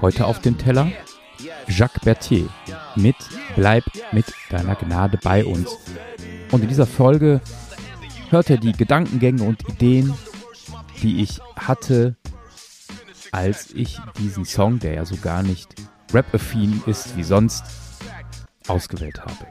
Heute auf dem Teller Jacques Berthier mit Bleib mit deiner Gnade bei uns. Und in dieser Folge hört er die Gedankengänge und Ideen, die ich hatte, als ich diesen Song, der ja so gar nicht rap-affin ist wie sonst, ausgewählt habe.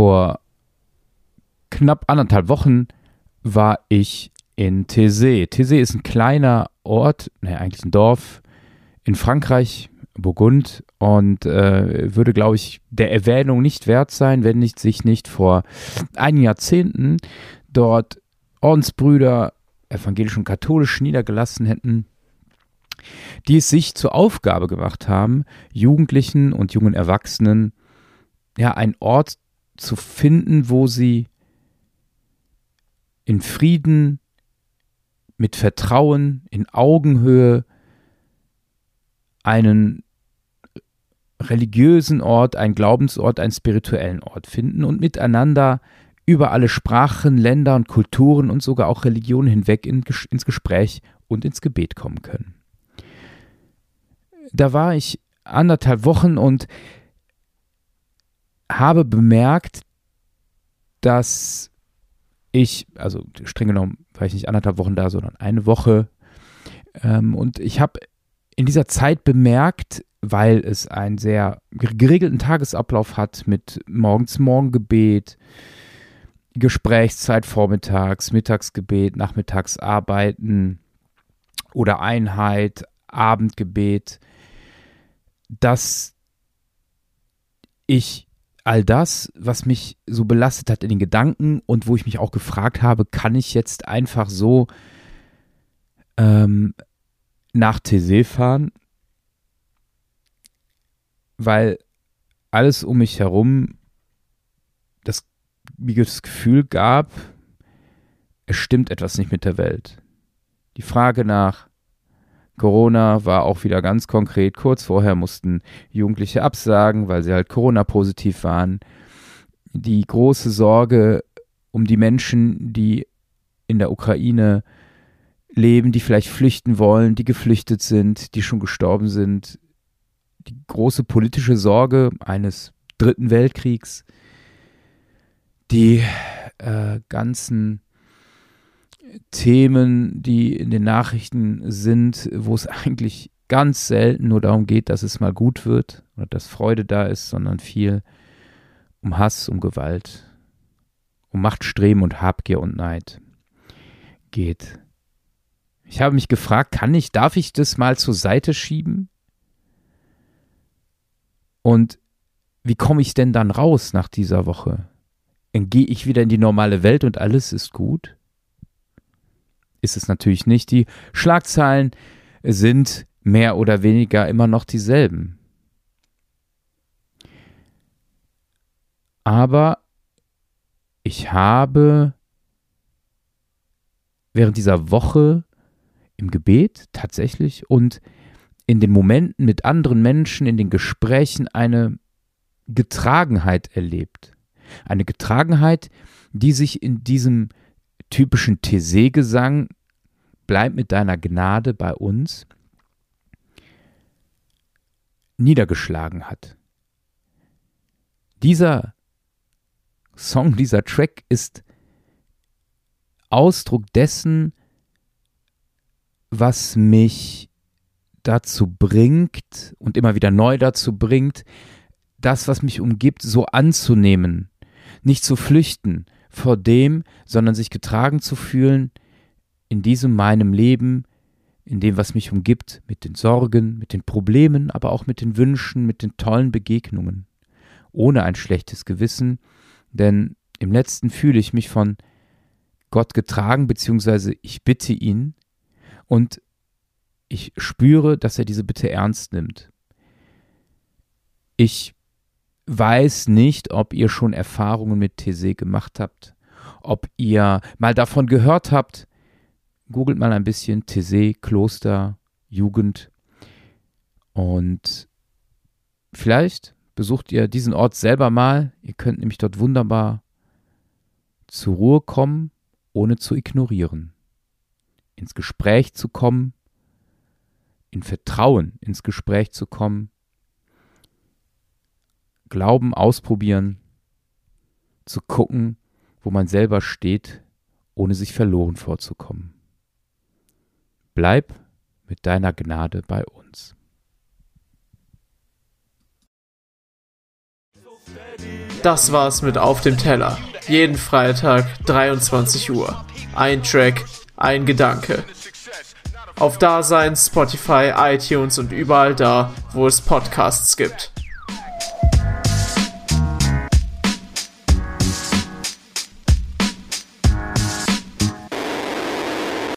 Vor knapp anderthalb Wochen war ich in Thésée. Thésée ist ein kleiner Ort, ne, eigentlich ein Dorf in Frankreich, Burgund und äh, würde, glaube ich, der Erwähnung nicht wert sein, wenn nicht sich nicht vor einigen Jahrzehnten dort Ordensbrüder evangelisch und katholisch niedergelassen hätten, die es sich zur Aufgabe gemacht haben, Jugendlichen und jungen Erwachsenen ja einen Ort zu finden, wo sie in Frieden, mit Vertrauen, in Augenhöhe einen religiösen Ort, einen Glaubensort, einen spirituellen Ort finden und miteinander über alle Sprachen, Länder und Kulturen und sogar auch Religionen hinweg in, ins Gespräch und ins Gebet kommen können. Da war ich anderthalb Wochen und habe bemerkt, dass ich, also streng genommen war ich nicht anderthalb Wochen da, sondern eine Woche. Ähm, und ich habe in dieser Zeit bemerkt, weil es einen sehr geregelten Tagesablauf hat mit morgens Morgengebet, Gesprächszeit vormittags, Mittagsgebet, nachmittags Arbeiten oder Einheit, Abendgebet, dass ich all das, was mich so belastet hat in den Gedanken und wo ich mich auch gefragt habe, kann ich jetzt einfach so ähm, nach Thésée fahren? Weil alles um mich herum das, mir das Gefühl gab, es stimmt etwas nicht mit der Welt. Die Frage nach Corona war auch wieder ganz konkret. Kurz vorher mussten Jugendliche absagen, weil sie halt Corona-positiv waren. Die große Sorge um die Menschen, die in der Ukraine leben, die vielleicht flüchten wollen, die geflüchtet sind, die schon gestorben sind. Die große politische Sorge eines dritten Weltkriegs. Die äh, ganzen Themen, die in den Nachrichten sind, wo es eigentlich ganz selten nur darum geht, dass es mal gut wird oder dass Freude da ist, sondern viel um Hass, um Gewalt, um Machtstreben und Habgier und Neid geht. Ich habe mich gefragt, kann ich, darf ich das mal zur Seite schieben? Und wie komme ich denn dann raus nach dieser Woche? Gehe ich wieder in die normale Welt und alles ist gut? Ist es natürlich nicht. Die Schlagzeilen sind mehr oder weniger immer noch dieselben. Aber ich habe während dieser Woche im Gebet tatsächlich und in den Momenten mit anderen Menschen, in den Gesprächen eine Getragenheit erlebt. Eine Getragenheit, die sich in diesem typischen Thésée-Gesang Bleib mit deiner Gnade bei uns niedergeschlagen hat. Dieser Song, dieser Track ist Ausdruck dessen, was mich dazu bringt und immer wieder neu dazu bringt, das, was mich umgibt, so anzunehmen, nicht zu flüchten, vor dem, sondern sich getragen zu fühlen in diesem meinem Leben, in dem, was mich umgibt, mit den Sorgen, mit den Problemen, aber auch mit den Wünschen, mit den tollen Begegnungen, ohne ein schlechtes Gewissen, denn im letzten fühle ich mich von Gott getragen, beziehungsweise ich bitte ihn und ich spüre, dass er diese Bitte ernst nimmt. Ich weiß nicht, ob ihr schon Erfahrungen mit Thésée gemacht habt, ob ihr mal davon gehört habt. Googelt mal ein bisschen Thésée, Kloster, Jugend und vielleicht besucht ihr diesen Ort selber mal. Ihr könnt nämlich dort wunderbar zur Ruhe kommen, ohne zu ignorieren. Ins Gespräch zu kommen, in Vertrauen ins Gespräch zu kommen Glauben ausprobieren, zu gucken, wo man selber steht, ohne sich verloren vorzukommen. Bleib mit deiner Gnade bei uns. Das war's mit Auf dem Teller. Jeden Freitag 23 Uhr. Ein Track, ein Gedanke. Auf Dasein, Spotify, iTunes und überall da, wo es Podcasts gibt.